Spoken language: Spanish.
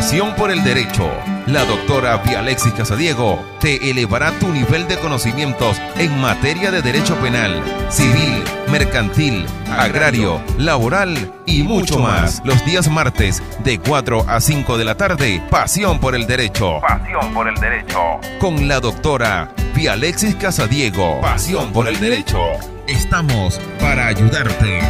Pasión por el Derecho. La doctora Vialexis Casadiego te elevará tu nivel de conocimientos en materia de derecho penal, civil, mercantil, agrario, laboral y mucho más. Los días martes de 4 a 5 de la tarde, Pasión por el Derecho. Pasión por el Derecho. Con la doctora Vialexis Casadiego. Pasión por el Derecho. Estamos para ayudarte.